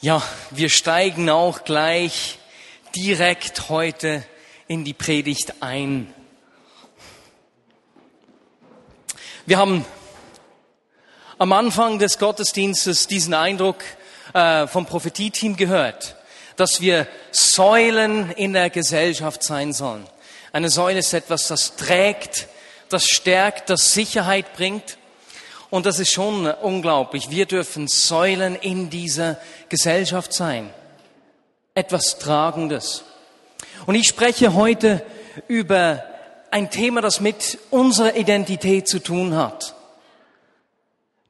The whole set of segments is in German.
Ja, wir steigen auch gleich direkt heute in die Predigt ein. Wir haben am Anfang des Gottesdienstes diesen Eindruck äh, vom Prophetieteam gehört, dass wir Säulen in der Gesellschaft sein sollen. Eine Säule ist etwas, das trägt, das stärkt, das Sicherheit bringt. Und das ist schon unglaublich. Wir dürfen Säulen in dieser Gesellschaft sein. Etwas Tragendes. Und ich spreche heute über ein Thema, das mit unserer Identität zu tun hat.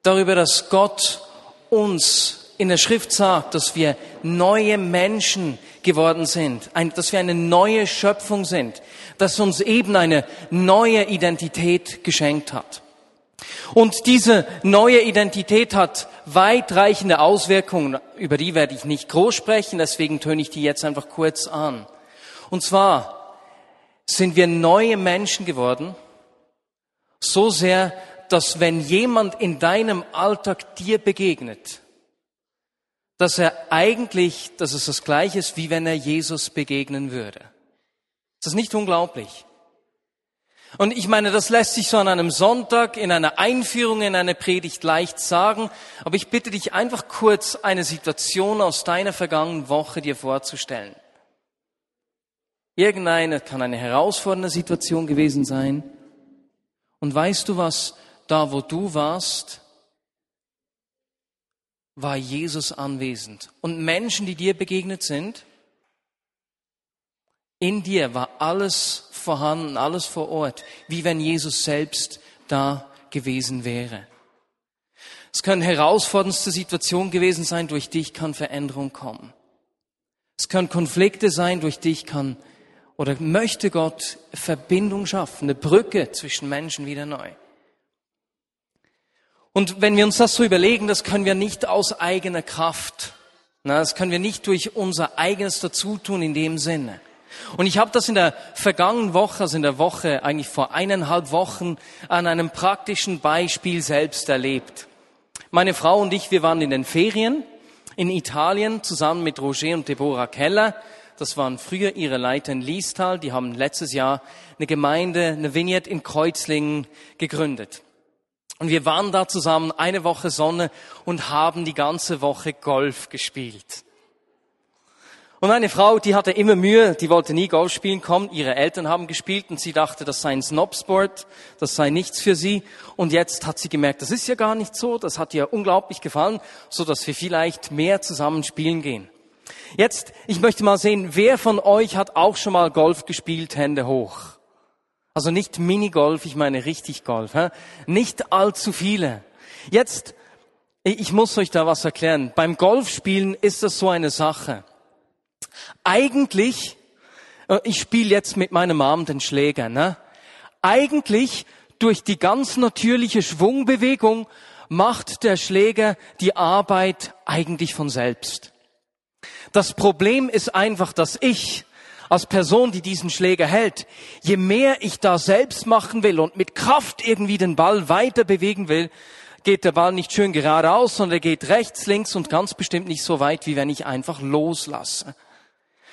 Darüber, dass Gott uns in der Schrift sagt, dass wir neue Menschen geworden sind, dass wir eine neue Schöpfung sind, dass uns eben eine neue Identität geschenkt hat. Und diese neue Identität hat weitreichende Auswirkungen, über die werde ich nicht groß sprechen, deswegen töne ich die jetzt einfach kurz an. Und zwar sind wir neue Menschen geworden, so sehr, dass wenn jemand in deinem Alltag dir begegnet, dass er eigentlich, dass es das gleiche ist, wie wenn er Jesus begegnen würde. Ist das nicht unglaublich? Und ich meine, das lässt sich so an einem Sonntag in einer Einführung in eine Predigt leicht sagen, aber ich bitte dich einfach kurz eine Situation aus deiner vergangenen Woche dir vorzustellen. Irgendeine kann eine herausfordernde Situation gewesen sein. Und weißt du was, da wo du warst, war Jesus anwesend. Und Menschen, die dir begegnet sind, in dir war alles vorhanden, alles vor Ort, wie wenn Jesus selbst da gewesen wäre. Es können herausforderndste Situationen gewesen sein, durch dich kann Veränderung kommen. Es können Konflikte sein, durch dich kann oder möchte Gott Verbindung schaffen, eine Brücke zwischen Menschen wieder neu. Und wenn wir uns das so überlegen, das können wir nicht aus eigener Kraft. das können wir nicht durch unser eigenes Dazutun in dem Sinne. Und ich habe das in der vergangenen Woche, also in der Woche eigentlich vor eineinhalb Wochen, an einem praktischen Beispiel selbst erlebt. Meine Frau und ich, wir waren in den Ferien in Italien zusammen mit Roger und Deborah Keller. Das waren früher ihre Leiter in Liestal. Die haben letztes Jahr eine Gemeinde, eine Vignette in Kreuzlingen gegründet. Und wir waren da zusammen eine Woche Sonne und haben die ganze Woche Golf gespielt. Und eine Frau, die hatte immer Mühe, die wollte nie Golf spielen kommen. Ihre Eltern haben gespielt und sie dachte, das sei ein Snobsport, das sei nichts für sie. Und jetzt hat sie gemerkt, das ist ja gar nicht so, das hat ihr unglaublich gefallen, so dass wir vielleicht mehr zusammen spielen gehen. Jetzt, ich möchte mal sehen, wer von euch hat auch schon mal Golf gespielt, Hände hoch. Also nicht Minigolf, ich meine richtig Golf. Hä? Nicht allzu viele. Jetzt, ich muss euch da was erklären. Beim Golfspielen ist das so eine Sache. Eigentlich, äh, ich spiele jetzt mit meinem Arm den Schläger, ne? Eigentlich durch die ganz natürliche Schwungbewegung macht der Schläger die Arbeit eigentlich von selbst. Das Problem ist einfach, dass ich als Person, die diesen Schläger hält, je mehr ich da selbst machen will und mit Kraft irgendwie den Ball weiter bewegen will, geht der Ball nicht schön geradeaus, sondern er geht rechts, links und ganz bestimmt nicht so weit, wie wenn ich einfach loslasse.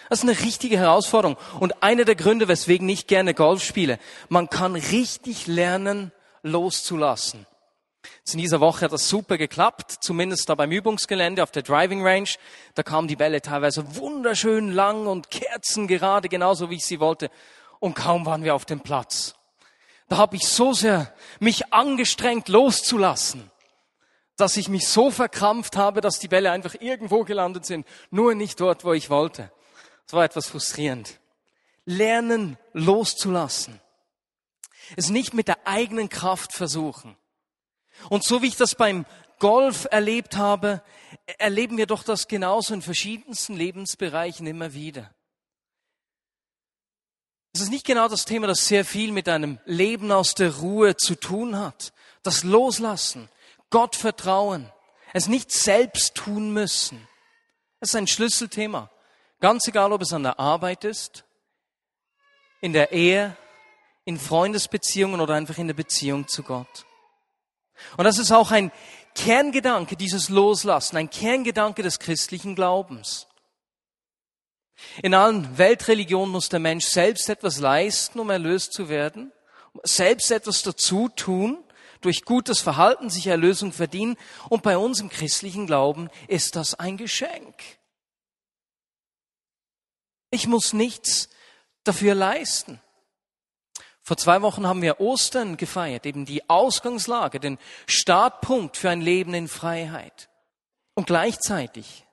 Das ist eine richtige Herausforderung. Und einer der Gründe, weswegen ich gerne Golf spiele, man kann richtig lernen, loszulassen. in dieser Woche hat das super geklappt, zumindest da beim Übungsgelände auf der Driving Range. Da kamen die Bälle teilweise wunderschön lang und kerzengerade, genauso wie ich sie wollte. Und kaum waren wir auf dem Platz. Da habe ich so sehr mich angestrengt loszulassen, dass ich mich so verkrampft habe, dass die Bälle einfach irgendwo gelandet sind, nur nicht dort, wo ich wollte. Das war etwas frustrierend. Lernen loszulassen. Es nicht mit der eigenen Kraft versuchen. Und so wie ich das beim Golf erlebt habe, erleben wir doch das genauso in verschiedensten Lebensbereichen immer wieder. Es ist nicht genau das Thema, das sehr viel mit einem Leben aus der Ruhe zu tun hat. Das Loslassen, Gott vertrauen, es nicht selbst tun müssen. Das ist ein Schlüsselthema. Ganz egal, ob es an der Arbeit ist, in der Ehe, in Freundesbeziehungen oder einfach in der Beziehung zu Gott. Und das ist auch ein Kerngedanke dieses Loslassen, ein Kerngedanke des christlichen Glaubens. In allen Weltreligionen muss der Mensch selbst etwas leisten, um erlöst zu werden, selbst etwas dazu tun, durch gutes Verhalten sich Erlösung verdienen. Und bei uns im christlichen Glauben ist das ein Geschenk. Ich muss nichts dafür leisten. Vor zwei Wochen haben wir Ostern gefeiert, eben die Ausgangslage, den Startpunkt für ein Leben in Freiheit. Und gleichzeitig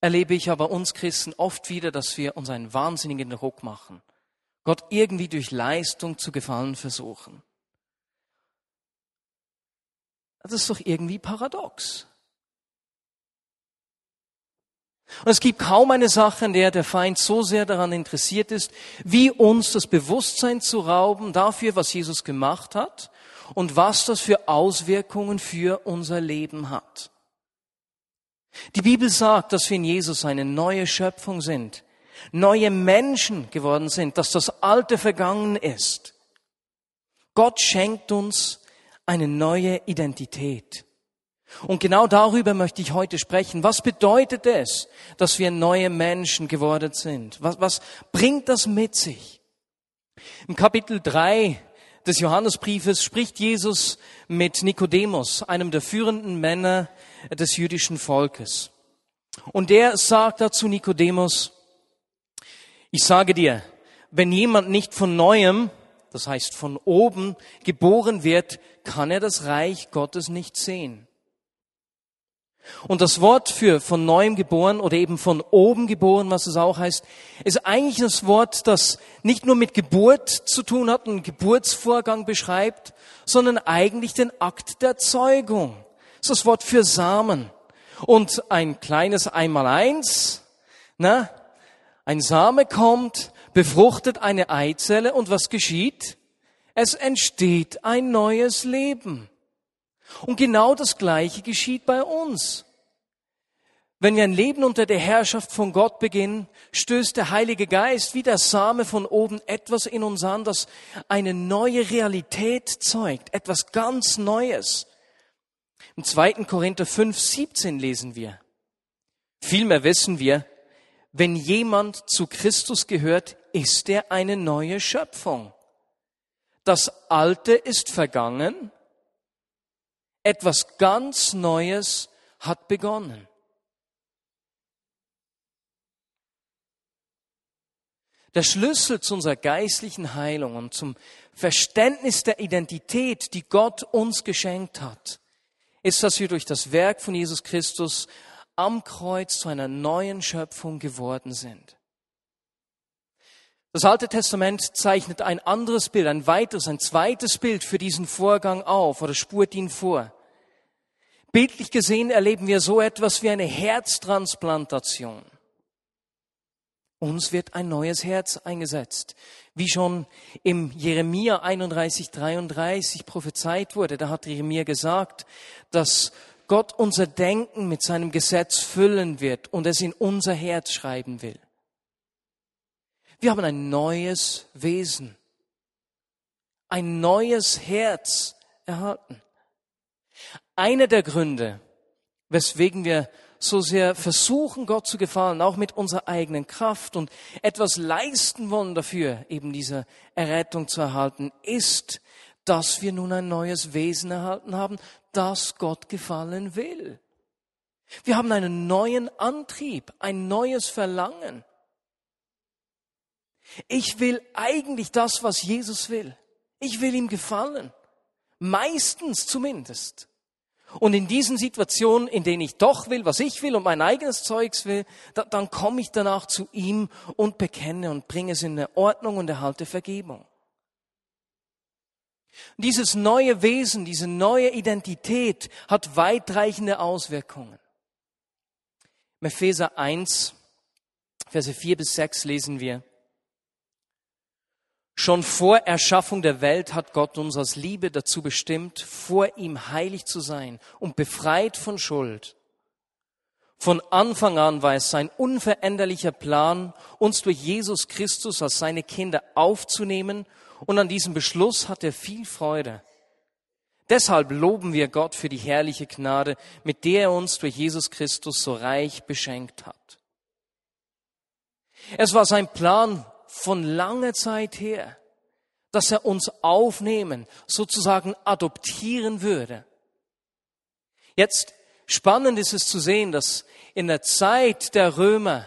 erlebe ich aber uns Christen oft wieder, dass wir uns einen wahnsinnigen Druck machen. Gott irgendwie durch Leistung zu gefallen versuchen. Das ist doch irgendwie paradox. Und es gibt kaum eine Sache, in der der Feind so sehr daran interessiert ist, wie uns das Bewusstsein zu rauben dafür, was Jesus gemacht hat und was das für Auswirkungen für unser Leben hat. Die Bibel sagt, dass wir in Jesus eine neue Schöpfung sind, neue Menschen geworden sind, dass das Alte vergangen ist. Gott schenkt uns eine neue Identität. Und genau darüber möchte ich heute sprechen. Was bedeutet es, dass wir neue Menschen geworden sind? Was, was bringt das mit sich? Im Kapitel 3 des Johannesbriefes spricht Jesus mit Nikodemus, einem der führenden Männer des jüdischen Volkes. Und der sagt dazu Nikodemus, ich sage dir, wenn jemand nicht von neuem, das heißt von oben, geboren wird, kann er das Reich Gottes nicht sehen. Und das Wort für von neuem geboren oder eben von oben geboren, was es auch heißt, ist eigentlich das Wort, das nicht nur mit Geburt zu tun hat, einen Geburtsvorgang beschreibt, sondern eigentlich den Akt der Zeugung. Das ist das Wort für Samen. Und ein kleines Einmaleins, na, ein Same kommt, befruchtet eine Eizelle und was geschieht? Es entsteht ein neues Leben. Und genau das Gleiche geschieht bei uns. Wenn wir ein Leben unter der Herrschaft von Gott beginnen, stößt der Heilige Geist wie der Same von oben etwas in uns an, das eine neue Realität zeugt, etwas ganz Neues. Im 2. Korinther 5, 17 lesen wir. Vielmehr wissen wir, wenn jemand zu Christus gehört, ist er eine neue Schöpfung. Das Alte ist vergangen, etwas ganz Neues hat begonnen. Der Schlüssel zu unserer geistlichen Heilung und zum Verständnis der Identität, die Gott uns geschenkt hat, ist, dass wir durch das Werk von Jesus Christus am Kreuz zu einer neuen Schöpfung geworden sind. Das Alte Testament zeichnet ein anderes Bild, ein weiteres, ein zweites Bild für diesen Vorgang auf oder spurt ihn vor. Bildlich gesehen erleben wir so etwas wie eine Herztransplantation. Uns wird ein neues Herz eingesetzt. Wie schon im Jeremia 31, 33 prophezeit wurde, da hat Jeremia gesagt, dass Gott unser Denken mit seinem Gesetz füllen wird und es in unser Herz schreiben will. Wir haben ein neues Wesen, ein neues Herz erhalten. Einer der Gründe, weswegen wir so sehr versuchen, Gott zu gefallen, auch mit unserer eigenen Kraft und etwas leisten wollen dafür, eben diese Errettung zu erhalten, ist, dass wir nun ein neues Wesen erhalten haben, das Gott gefallen will. Wir haben einen neuen Antrieb, ein neues Verlangen. Ich will eigentlich das, was Jesus will. Ich will ihm gefallen. Meistens zumindest. Und in diesen Situationen, in denen ich doch will, was ich will und mein eigenes Zeugs will, da, dann komme ich danach zu ihm und bekenne und bringe es in Ordnung und erhalte Vergebung. Dieses neue Wesen, diese neue Identität hat weitreichende Auswirkungen. Im Epheser 1, Verse 4 bis 6 lesen wir, Schon vor Erschaffung der Welt hat Gott uns aus Liebe dazu bestimmt, vor ihm heilig zu sein und befreit von Schuld. Von Anfang an war es sein unveränderlicher Plan, uns durch Jesus Christus als seine Kinder aufzunehmen, und an diesem Beschluss hat er viel Freude. Deshalb loben wir Gott für die herrliche Gnade, mit der er uns durch Jesus Christus so reich beschenkt hat. Es war sein Plan von langer Zeit her, dass er uns aufnehmen, sozusagen adoptieren würde. Jetzt spannend ist es zu sehen, dass in der Zeit der Römer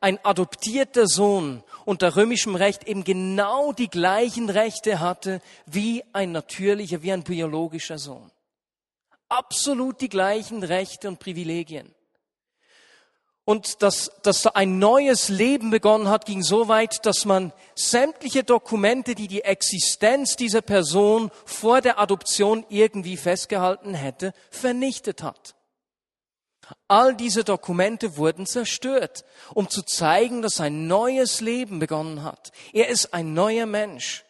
ein adoptierter Sohn unter römischem Recht eben genau die gleichen Rechte hatte wie ein natürlicher, wie ein biologischer Sohn. Absolut die gleichen Rechte und Privilegien. Und dass, dass da ein neues Leben begonnen hat, ging so weit, dass man sämtliche Dokumente, die die Existenz dieser Person vor der Adoption irgendwie festgehalten hätte, vernichtet hat. All diese Dokumente wurden zerstört, um zu zeigen, dass ein neues Leben begonnen hat. Er ist ein neuer Mensch.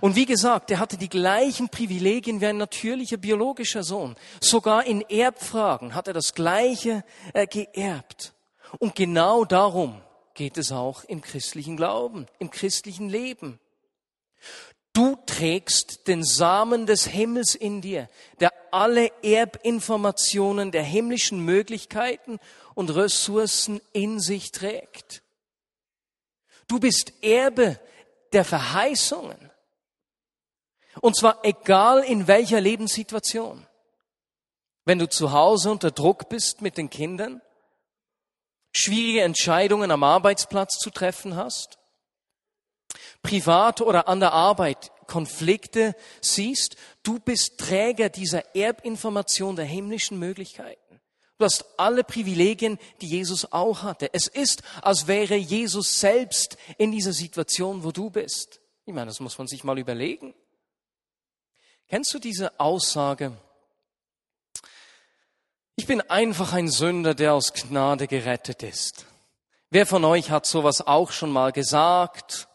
Und wie gesagt, er hatte die gleichen Privilegien wie ein natürlicher biologischer Sohn. Sogar in Erbfragen hat er das Gleiche äh, geerbt. Und genau darum geht es auch im christlichen Glauben, im christlichen Leben. Du trägst den Samen des Himmels in dir, der alle Erbinformationen der himmlischen Möglichkeiten und Ressourcen in sich trägt. Du bist Erbe der Verheißungen. Und zwar egal in welcher Lebenssituation. Wenn du zu Hause unter Druck bist mit den Kindern, schwierige Entscheidungen am Arbeitsplatz zu treffen hast, privat oder an der Arbeit Konflikte siehst, du bist Träger dieser Erbinformation der himmlischen Möglichkeiten. Du hast alle Privilegien, die Jesus auch hatte. Es ist, als wäre Jesus selbst in dieser Situation, wo du bist. Ich meine, das muss man sich mal überlegen. Kennst du diese Aussage? Ich bin einfach ein Sünder, der aus Gnade gerettet ist. Wer von euch hat sowas auch schon mal gesagt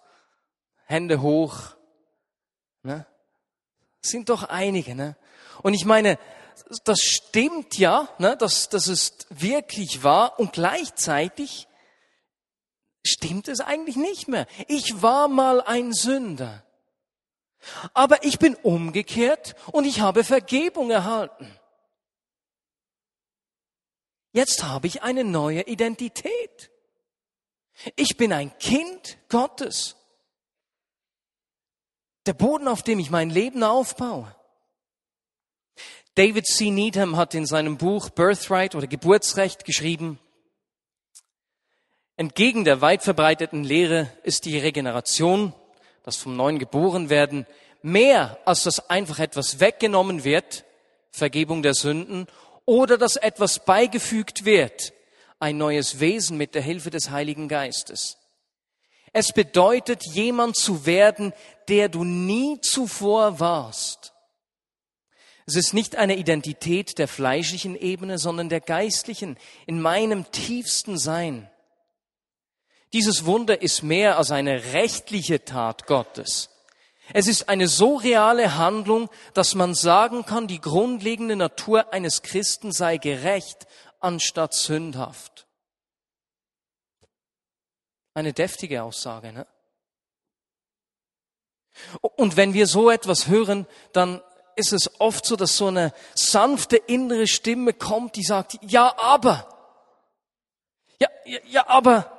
Hände hoch. Ne? Sind doch einige. Ne? Und ich meine, das stimmt ja, ne? das, das ist wirklich wahr und gleichzeitig stimmt es eigentlich nicht mehr. Ich war mal ein Sünder. Aber ich bin umgekehrt und ich habe Vergebung erhalten. Jetzt habe ich eine neue Identität. Ich bin ein Kind Gottes der Boden, auf dem ich mein Leben aufbaue. David C. Needham hat in seinem Buch Birthright oder Geburtsrecht geschrieben, entgegen der weit verbreiteten Lehre ist die Regeneration, das vom Neuen geboren werden, mehr als dass einfach etwas weggenommen wird, Vergebung der Sünden, oder dass etwas beigefügt wird, ein neues Wesen mit der Hilfe des Heiligen Geistes. Es bedeutet, jemand zu werden, der du nie zuvor warst. Es ist nicht eine Identität der fleischlichen Ebene, sondern der geistlichen, in meinem tiefsten Sein. Dieses Wunder ist mehr als eine rechtliche Tat Gottes. Es ist eine so reale Handlung, dass man sagen kann, die grundlegende Natur eines Christen sei gerecht anstatt sündhaft. Eine deftige Aussage. Ne? Und wenn wir so etwas hören, dann ist es oft so, dass so eine sanfte innere Stimme kommt, die sagt, ja, aber. Ja, ja, ja, aber.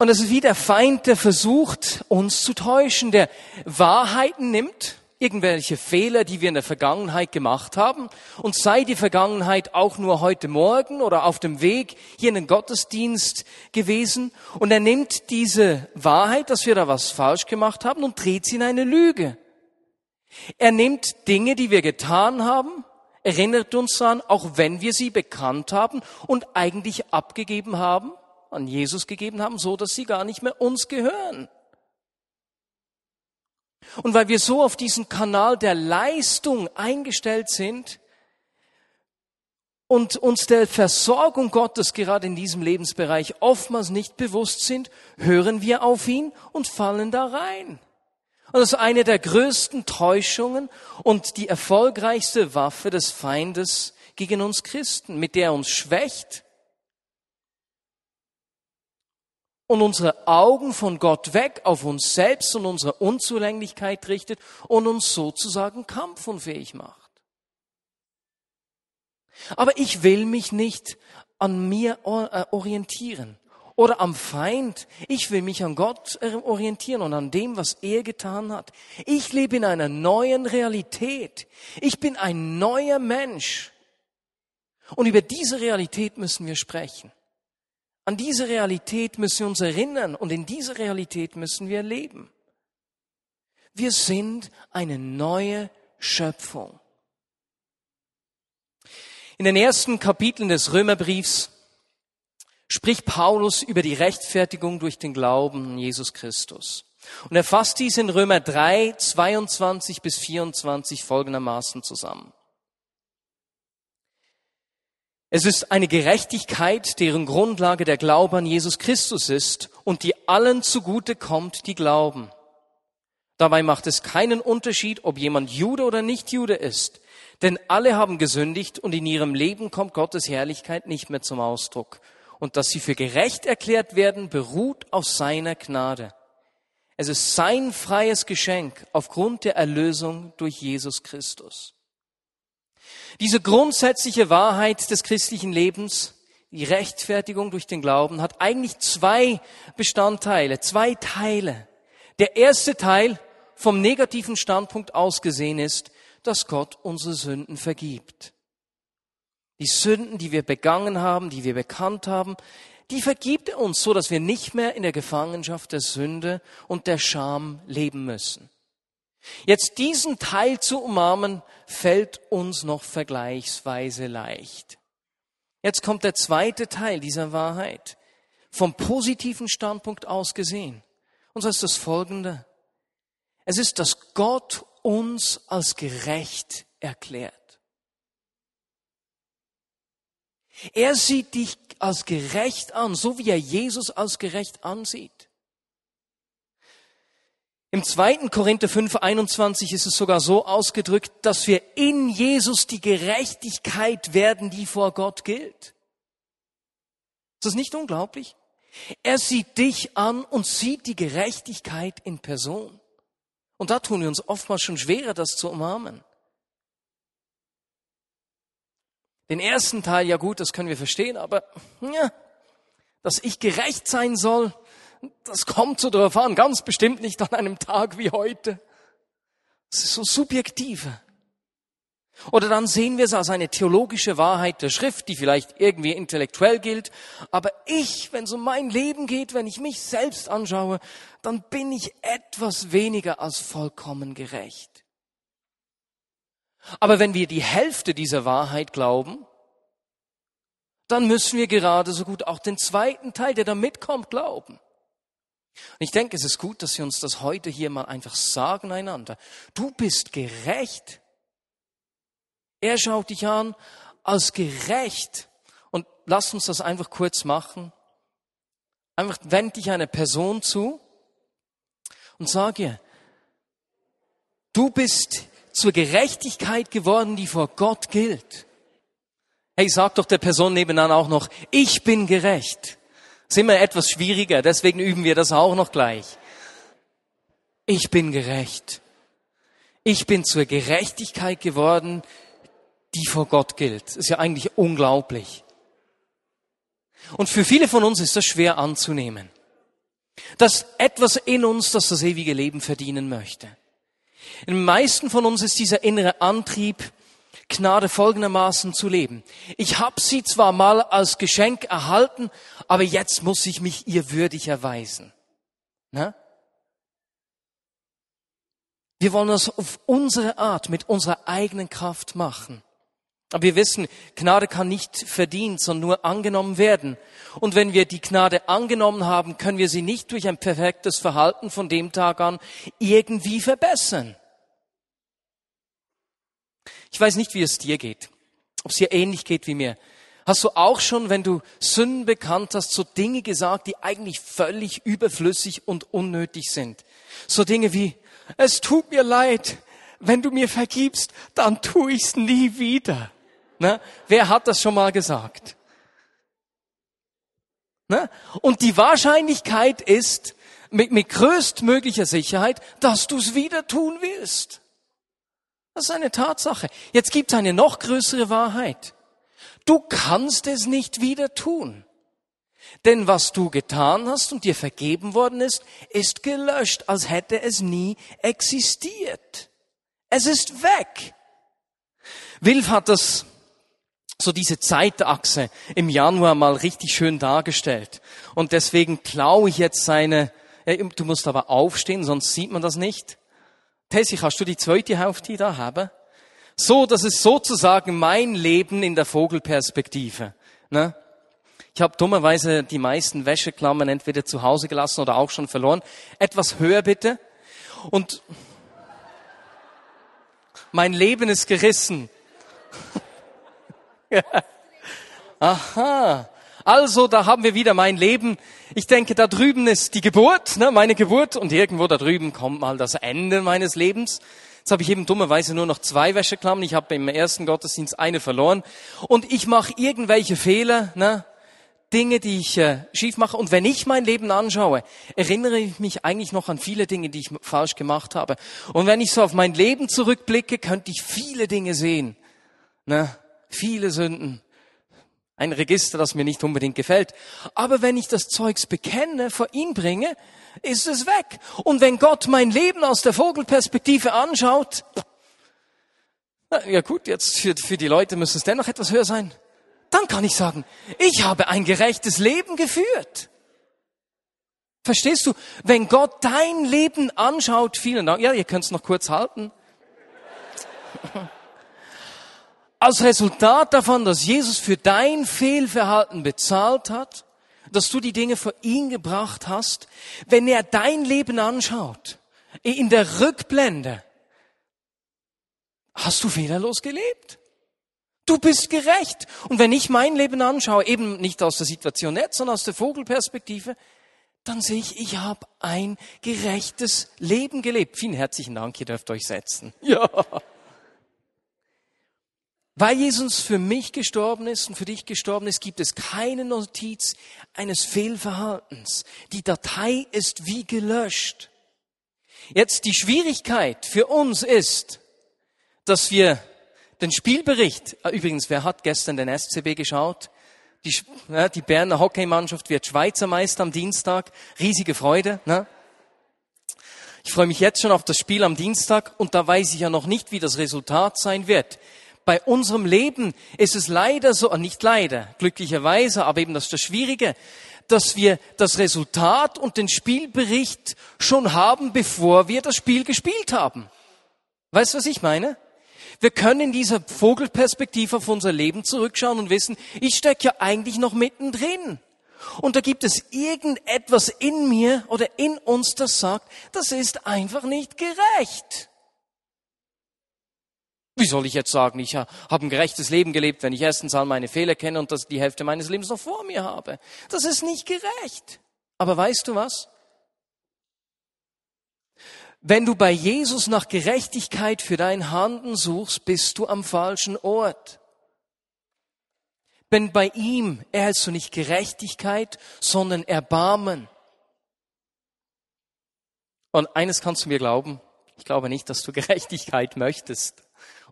Und es ist wie der Feind, der versucht, uns zu täuschen, der Wahrheiten nimmt irgendwelche Fehler, die wir in der Vergangenheit gemacht haben. Und sei die Vergangenheit auch nur heute Morgen oder auf dem Weg hier in den Gottesdienst gewesen. Und er nimmt diese Wahrheit, dass wir da was falsch gemacht haben und dreht sie in eine Lüge. Er nimmt Dinge, die wir getan haben, erinnert uns an, auch wenn wir sie bekannt haben und eigentlich abgegeben haben, an Jesus gegeben haben, so dass sie gar nicht mehr uns gehören. Und weil wir so auf diesen Kanal der Leistung eingestellt sind und uns der Versorgung Gottes gerade in diesem Lebensbereich oftmals nicht bewusst sind, hören wir auf ihn und fallen da rein. Und das ist eine der größten Täuschungen und die erfolgreichste Waffe des Feindes gegen uns Christen, mit der er uns schwächt und unsere Augen von Gott weg auf uns selbst und unsere Unzulänglichkeit richtet und uns sozusagen kampfunfähig macht. Aber ich will mich nicht an mir äh, orientieren oder am Feind. Ich will mich an Gott äh, orientieren und an dem, was er getan hat. Ich lebe in einer neuen Realität. Ich bin ein neuer Mensch. Und über diese Realität müssen wir sprechen. An diese Realität müssen wir uns erinnern und in diese Realität müssen wir leben. Wir sind eine neue Schöpfung. In den ersten Kapiteln des Römerbriefs spricht Paulus über die Rechtfertigung durch den Glauben an Jesus Christus. Und er fasst dies in Römer 3, 22 bis 24 folgendermaßen zusammen. Es ist eine Gerechtigkeit, deren Grundlage der Glaube an Jesus Christus ist und die allen zugute kommt, die glauben. Dabei macht es keinen Unterschied, ob jemand Jude oder nicht Jude ist, denn alle haben gesündigt und in ihrem Leben kommt Gottes Herrlichkeit nicht mehr zum Ausdruck. Und dass sie für gerecht erklärt werden, beruht auf seiner Gnade. Es ist sein freies Geschenk aufgrund der Erlösung durch Jesus Christus. Diese grundsätzliche Wahrheit des christlichen Lebens, die Rechtfertigung durch den Glauben, hat eigentlich zwei Bestandteile, zwei Teile. Der erste Teil vom negativen Standpunkt aus gesehen ist, dass Gott unsere Sünden vergibt. Die Sünden, die wir begangen haben, die wir bekannt haben, die vergibt er uns, so dass wir nicht mehr in der Gefangenschaft der Sünde und der Scham leben müssen. Jetzt diesen Teil zu umarmen, fällt uns noch vergleichsweise leicht. Jetzt kommt der zweite Teil dieser Wahrheit, vom positiven Standpunkt aus gesehen. Und so ist das folgende. Es ist, dass Gott uns als gerecht erklärt. Er sieht dich als gerecht an, so wie er Jesus als gerecht ansieht. Im zweiten Korinther 5, 21 ist es sogar so ausgedrückt, dass wir in Jesus die Gerechtigkeit werden, die vor Gott gilt. Ist das nicht unglaublich? Er sieht dich an und sieht die Gerechtigkeit in Person. Und da tun wir uns oftmals schon schwerer, das zu umarmen. Den ersten Teil, ja gut, das können wir verstehen, aber ja, dass ich gerecht sein soll, das kommt so drauf an, ganz bestimmt nicht an einem Tag wie heute. Das ist so subjektive. Oder dann sehen wir es als eine theologische Wahrheit der Schrift, die vielleicht irgendwie intellektuell gilt. Aber ich, wenn es um mein Leben geht, wenn ich mich selbst anschaue, dann bin ich etwas weniger als vollkommen gerecht. Aber wenn wir die Hälfte dieser Wahrheit glauben, dann müssen wir gerade so gut auch den zweiten Teil, der da mitkommt, glauben. Und ich denke, es ist gut, dass wir uns das heute hier mal einfach sagen einander. Du bist gerecht. Er schaut dich an als gerecht. Und lass uns das einfach kurz machen. Einfach wend dich einer Person zu und sag ihr, du bist zur Gerechtigkeit geworden, die vor Gott gilt. Hey, sag doch der Person nebenan auch noch, ich bin gerecht ist immer etwas schwieriger, deswegen üben wir das auch noch gleich. Ich bin gerecht. Ich bin zur Gerechtigkeit geworden, die vor Gott gilt. Das ist ja eigentlich unglaublich. Und für viele von uns ist das schwer anzunehmen. Dass etwas in uns, das das ewige Leben verdienen möchte. Den meisten von uns ist dieser innere Antrieb, Gnade folgendermaßen zu leben. Ich habe sie zwar mal als Geschenk erhalten, aber jetzt muss ich mich ihr würdig erweisen. Na? Wir wollen das auf unsere Art, mit unserer eigenen Kraft machen. Aber wir wissen, Gnade kann nicht verdient, sondern nur angenommen werden. Und wenn wir die Gnade angenommen haben, können wir sie nicht durch ein perfektes Verhalten von dem Tag an irgendwie verbessern. Ich weiß nicht, wie es dir geht, ob es dir ähnlich geht wie mir. Hast du auch schon, wenn du Sünden bekannt hast, so Dinge gesagt, die eigentlich völlig überflüssig und unnötig sind? So Dinge wie, es tut mir leid, wenn du mir vergibst, dann tu ich's nie wieder. Ne? Wer hat das schon mal gesagt? Ne? Und die Wahrscheinlichkeit ist mit, mit größtmöglicher Sicherheit, dass du es wieder tun willst. Das ist eine Tatsache. Jetzt gibt es eine noch größere Wahrheit. Du kannst es nicht wieder tun. Denn was du getan hast und dir vergeben worden ist, ist gelöscht, als hätte es nie existiert. Es ist weg. Wilf hat das, so diese Zeitachse im Januar mal richtig schön dargestellt. Und deswegen klaue ich jetzt seine, du musst aber aufstehen, sonst sieht man das nicht. Tessi, kannst du die zweite Hälfte da haben? So, das ist sozusagen mein Leben in der Vogelperspektive. Ne? Ich habe dummerweise die meisten Wäscheklammern entweder zu Hause gelassen oder auch schon verloren. Etwas höher bitte. Und mein Leben ist gerissen. Aha. Also, da haben wir wieder mein Leben. Ich denke, da drüben ist die Geburt, ne, meine Geburt, und irgendwo da drüben kommt mal das Ende meines Lebens. Jetzt habe ich eben dummerweise nur noch zwei Wäscheklammern. Ich habe im ersten Gottesdienst eine verloren. Und ich mache irgendwelche Fehler, ne, Dinge, die ich äh, schief mache. Und wenn ich mein Leben anschaue, erinnere ich mich eigentlich noch an viele Dinge, die ich falsch gemacht habe. Und wenn ich so auf mein Leben zurückblicke, könnte ich viele Dinge sehen. Ne? Viele Sünden. Ein Register, das mir nicht unbedingt gefällt. Aber wenn ich das Zeugs bekenne, vor ihn bringe, ist es weg. Und wenn Gott mein Leben aus der Vogelperspektive anschaut, ja gut, jetzt für, für die Leute müsste es dennoch etwas höher sein dann kann ich sagen, ich habe ein gerechtes Leben geführt. Verstehst du? Wenn Gott dein Leben anschaut, vielen Dank. Ja, ihr könnt es noch kurz halten. Als Resultat davon, dass Jesus für dein Fehlverhalten bezahlt hat, dass du die Dinge vor ihn gebracht hast, wenn er dein Leben anschaut, in der Rückblende, hast du fehlerlos gelebt. Du bist gerecht. Und wenn ich mein Leben anschaue, eben nicht aus der Situation jetzt, sondern aus der Vogelperspektive, dann sehe ich, ich habe ein gerechtes Leben gelebt. Vielen herzlichen Dank, ihr dürft euch setzen. Ja. Weil Jesus für mich gestorben ist und für dich gestorben ist, gibt es keine Notiz eines Fehlverhaltens. Die Datei ist wie gelöscht. Jetzt die Schwierigkeit für uns ist, dass wir den Spielbericht, äh, übrigens, wer hat gestern den SCB geschaut? Die, ja, die Berner Hockeymannschaft wird Schweizer Meister am Dienstag. Riesige Freude. Ne? Ich freue mich jetzt schon auf das Spiel am Dienstag und da weiß ich ja noch nicht, wie das Resultat sein wird. Bei unserem Leben ist es leider so, äh, nicht leider, glücklicherweise, aber eben das ist das Schwierige, dass wir das Resultat und den Spielbericht schon haben, bevor wir das Spiel gespielt haben. Weißt du, was ich meine? Wir können in dieser Vogelperspektive auf unser Leben zurückschauen und wissen, ich stecke ja eigentlich noch mittendrin. Und da gibt es irgendetwas in mir oder in uns, das sagt, das ist einfach nicht gerecht. Wie soll ich jetzt sagen, ich habe ein gerechtes Leben gelebt, wenn ich erstens all meine Fehler kenne und das die Hälfte meines Lebens noch vor mir habe? Das ist nicht gerecht. Aber weißt du was? Wenn du bei Jesus nach Gerechtigkeit für dein Handeln suchst, bist du am falschen Ort. Denn bei ihm erhältst du nicht Gerechtigkeit, sondern Erbarmen. Und eines kannst du mir glauben, ich glaube nicht, dass du Gerechtigkeit möchtest.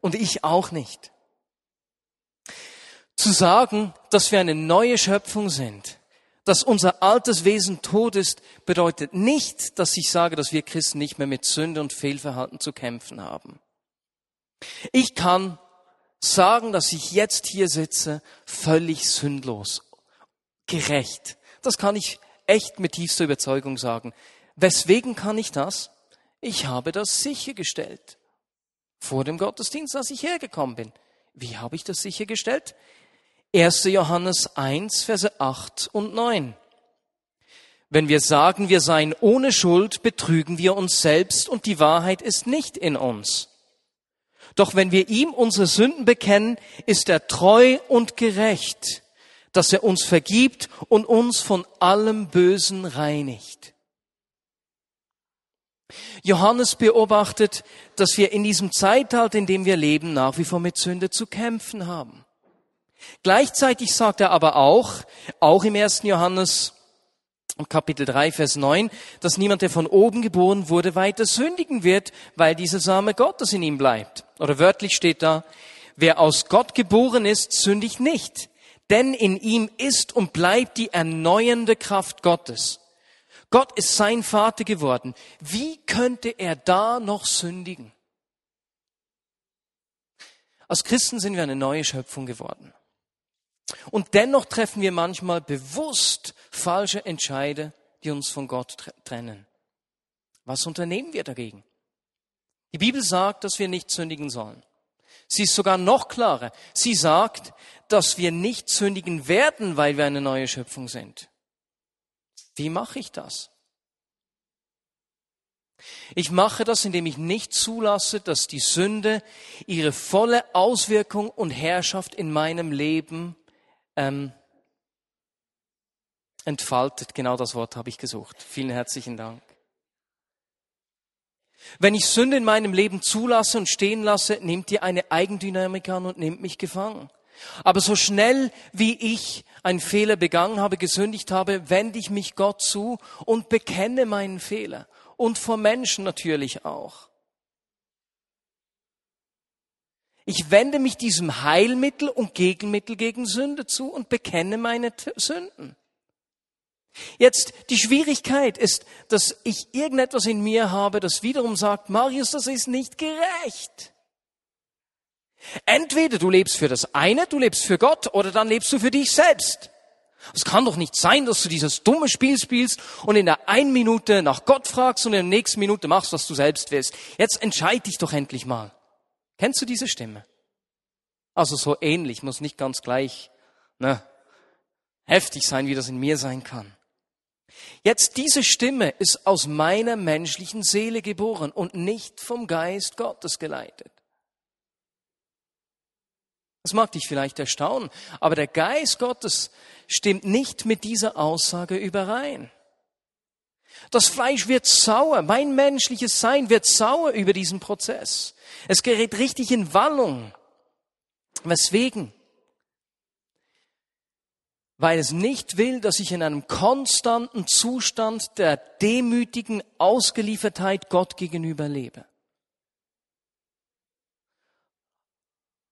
Und ich auch nicht. Zu sagen, dass wir eine neue Schöpfung sind, dass unser altes Wesen tot ist, bedeutet nicht, dass ich sage, dass wir Christen nicht mehr mit Sünde und Fehlverhalten zu kämpfen haben. Ich kann sagen, dass ich jetzt hier sitze, völlig sündlos, gerecht. Das kann ich echt mit tiefster Überzeugung sagen. Weswegen kann ich das? Ich habe das sichergestellt. Vor dem Gottesdienst, als ich hergekommen bin. Wie habe ich das sichergestellt? 1. Johannes 1, Verse 8 und 9. Wenn wir sagen, wir seien ohne Schuld, betrügen wir uns selbst und die Wahrheit ist nicht in uns. Doch wenn wir ihm unsere Sünden bekennen, ist er treu und gerecht, dass er uns vergibt und uns von allem Bösen reinigt. Johannes beobachtet, dass wir in diesem Zeitalter, in dem wir leben, nach wie vor mit Sünde zu kämpfen haben. Gleichzeitig sagt er aber auch, auch im 1. Johannes Kapitel 3, Vers 9, dass niemand, der von oben geboren wurde, weiter sündigen wird, weil dieser Same Gottes in ihm bleibt. Oder wörtlich steht da, wer aus Gott geboren ist, sündigt nicht, denn in ihm ist und bleibt die erneuernde Kraft Gottes. Gott ist sein Vater geworden. Wie könnte er da noch sündigen? Als Christen sind wir eine neue Schöpfung geworden. Und dennoch treffen wir manchmal bewusst falsche Entscheide, die uns von Gott trennen. Was unternehmen wir dagegen? Die Bibel sagt, dass wir nicht sündigen sollen. Sie ist sogar noch klarer. Sie sagt, dass wir nicht sündigen werden, weil wir eine neue Schöpfung sind. Wie mache ich das? Ich mache das, indem ich nicht zulasse, dass die Sünde ihre volle Auswirkung und Herrschaft in meinem Leben ähm, entfaltet. Genau das Wort habe ich gesucht. Vielen herzlichen Dank. Wenn ich Sünde in meinem Leben zulasse und stehen lasse, nimmt ihr eine Eigendynamik an und nimmt mich gefangen. Aber so schnell wie ich einen Fehler begangen habe, gesündigt habe, wende ich mich Gott zu und bekenne meinen Fehler. Und vor Menschen natürlich auch. Ich wende mich diesem Heilmittel und Gegenmittel gegen Sünde zu und bekenne meine Sünden. Jetzt, die Schwierigkeit ist, dass ich irgendetwas in mir habe, das wiederum sagt, Marius, das ist nicht gerecht. Entweder du lebst für das eine, du lebst für Gott, oder dann lebst du für dich selbst. Es kann doch nicht sein, dass du dieses dumme Spiel spielst und in der einen Minute nach Gott fragst und in der nächsten Minute machst, was du selbst willst. Jetzt entscheid dich doch endlich mal. Kennst du diese Stimme? Also so ähnlich, muss nicht ganz gleich ne, heftig sein, wie das in mir sein kann. Jetzt diese Stimme ist aus meiner menschlichen Seele geboren und nicht vom Geist Gottes geleitet. Das mag dich vielleicht erstaunen, aber der Geist Gottes stimmt nicht mit dieser Aussage überein. Das Fleisch wird sauer, mein menschliches Sein wird sauer über diesen Prozess. Es gerät richtig in Wallung. Weswegen? weil es nicht will, dass ich in einem konstanten Zustand der demütigen Ausgeliefertheit Gott gegenüber lebe.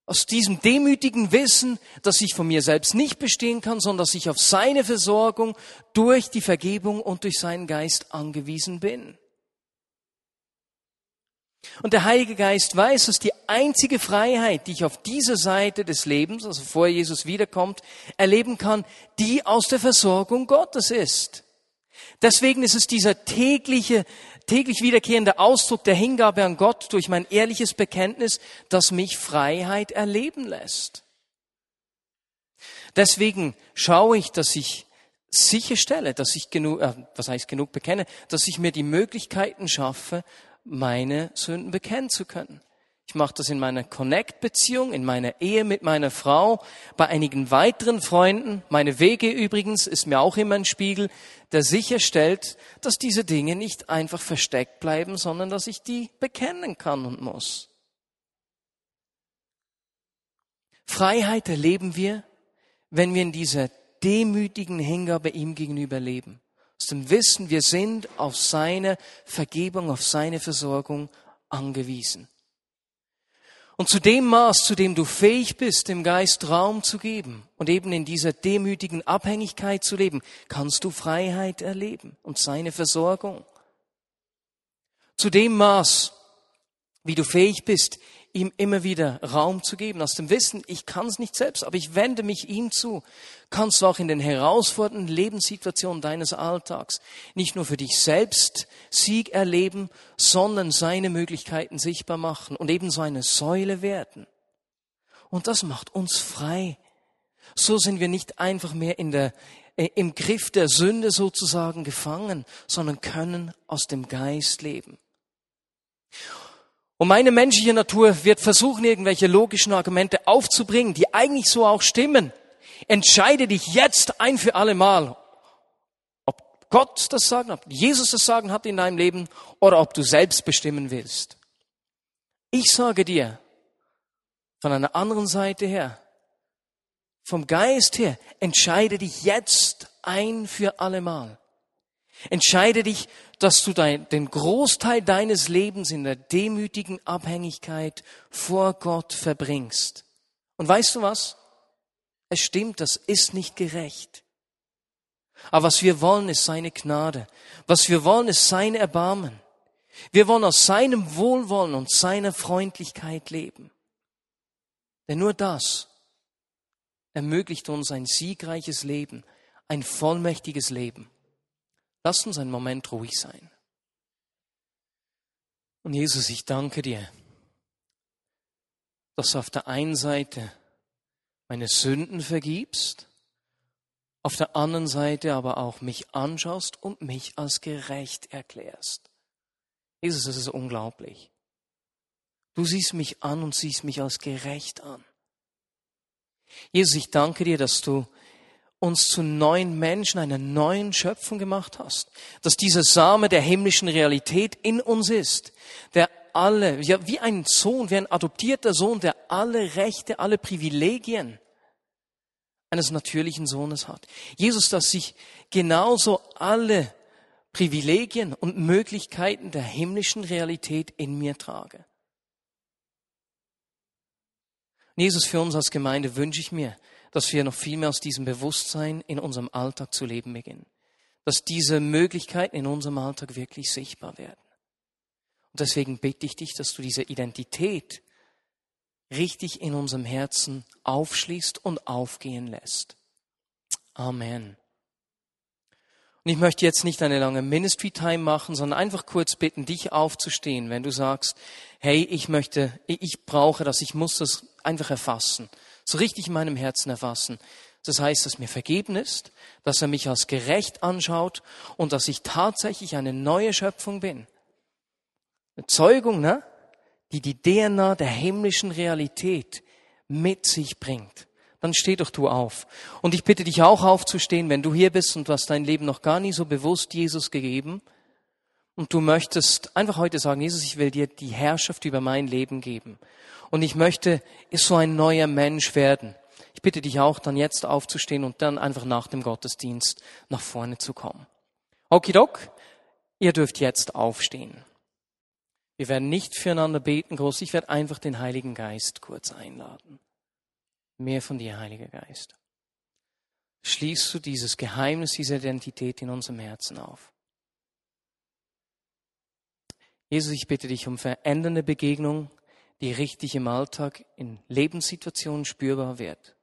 Aus diesem demütigen Wissen, dass ich von mir selbst nicht bestehen kann, sondern dass ich auf seine Versorgung durch die Vergebung und durch seinen Geist angewiesen bin. Und der Heilige Geist weiß, dass die einzige Freiheit, die ich auf dieser Seite des Lebens, also vor Jesus wiederkommt, erleben kann, die aus der Versorgung Gottes ist. Deswegen ist es dieser tägliche, täglich wiederkehrende Ausdruck der Hingabe an Gott durch mein ehrliches Bekenntnis, das mich Freiheit erleben lässt. Deswegen schaue ich, dass ich sicherstelle, dass ich genug, äh, was heißt genug bekenne, dass ich mir die Möglichkeiten schaffe, meine Sünden bekennen zu können. Ich mache das in meiner Connect-Beziehung, in meiner Ehe mit meiner Frau, bei einigen weiteren Freunden. Meine Wege übrigens ist mir auch immer ein Spiegel, der sicherstellt, dass diese Dinge nicht einfach versteckt bleiben, sondern dass ich die bekennen kann und muss. Freiheit erleben wir, wenn wir in dieser demütigen Hingabe ihm gegenüber leben aus dem Wissen, wir sind auf seine Vergebung, auf seine Versorgung angewiesen. Und zu dem Maß, zu dem du fähig bist, dem Geist Raum zu geben und eben in dieser demütigen Abhängigkeit zu leben, kannst du Freiheit erleben und seine Versorgung. Zu dem Maß, wie du fähig bist, ihm immer wieder Raum zu geben, aus dem Wissen, ich kann es nicht selbst, aber ich wende mich ihm zu, kannst du auch in den herausfordernden Lebenssituationen deines Alltags nicht nur für dich selbst Sieg erleben, sondern seine Möglichkeiten sichtbar machen und ebenso eine Säule werden. Und das macht uns frei. So sind wir nicht einfach mehr in der, äh, im Griff der Sünde sozusagen gefangen, sondern können aus dem Geist leben. Und meine menschliche Natur wird versuchen, irgendwelche logischen Argumente aufzubringen, die eigentlich so auch stimmen. Entscheide dich jetzt ein für alle Mal, ob Gott das Sagen hat, Jesus das Sagen hat in deinem Leben oder ob du selbst bestimmen willst. Ich sage dir von einer anderen Seite her, vom Geist her, entscheide dich jetzt ein für allemal. Entscheide dich, dass du dein, den Großteil deines Lebens in der demütigen Abhängigkeit vor Gott verbringst. Und weißt du was? Es stimmt, das ist nicht gerecht. Aber was wir wollen, ist seine Gnade. Was wir wollen, ist sein Erbarmen. Wir wollen aus seinem Wohlwollen und seiner Freundlichkeit leben. Denn nur das ermöglicht uns ein siegreiches Leben, ein vollmächtiges Leben. Lass uns einen Moment ruhig sein. Und Jesus, ich danke dir, dass du auf der einen Seite meine Sünden vergibst, auf der anderen Seite aber auch mich anschaust und mich als gerecht erklärst. Jesus, das ist unglaublich. Du siehst mich an und siehst mich als gerecht an. Jesus, ich danke dir, dass du uns zu neuen Menschen, einer neuen Schöpfung gemacht hast. Dass dieser Same der himmlischen Realität in uns ist, der alle, ja, wie ein Sohn, wie ein adoptierter Sohn, der alle Rechte, alle Privilegien eines natürlichen Sohnes hat. Jesus, dass ich genauso alle Privilegien und Möglichkeiten der himmlischen Realität in mir trage. Jesus, für uns als Gemeinde wünsche ich mir, dass wir noch viel mehr aus diesem Bewusstsein in unserem Alltag zu leben beginnen. Dass diese Möglichkeiten in unserem Alltag wirklich sichtbar werden. Und deswegen bitte ich dich, dass du diese Identität richtig in unserem Herzen aufschließt und aufgehen lässt. Amen. Und ich möchte jetzt nicht eine lange Ministry Time machen, sondern einfach kurz bitten, dich aufzustehen, wenn du sagst, hey, ich möchte, ich brauche das, ich muss das einfach erfassen, so richtig in meinem Herzen erfassen. Das heißt, dass mir vergeben ist, dass er mich als gerecht anschaut und dass ich tatsächlich eine neue Schöpfung bin. Eine Zeugung, ne? die die DNA der himmlischen Realität mit sich bringt. Dann steh doch du auf. Und ich bitte dich auch aufzustehen, wenn du hier bist und du hast dein Leben noch gar nie so bewusst Jesus gegeben und du möchtest einfach heute sagen, Jesus, ich will dir die Herrschaft über mein Leben geben. Und ich möchte so ein neuer Mensch werden. Ich bitte dich auch, dann jetzt aufzustehen und dann einfach nach dem Gottesdienst nach vorne zu kommen. Okidok, ihr dürft jetzt aufstehen. Wir werden nicht füreinander beten, groß. Ich werde einfach den Heiligen Geist kurz einladen. Mehr von dir, Heiliger Geist. Schließt du dieses Geheimnis, diese Identität in unserem Herzen auf. Jesus, ich bitte dich um verändernde Begegnung, die richtig im Alltag in Lebenssituationen spürbar wird.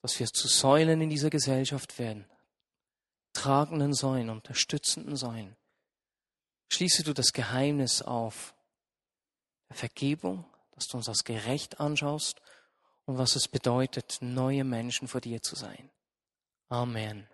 Dass wir zu Säulen in dieser Gesellschaft werden. Tragenden Säulen, unterstützenden Säulen schließe du das Geheimnis auf der Vergebung, dass du uns als gerecht anschaust und was es bedeutet, neue Menschen vor dir zu sein. Amen.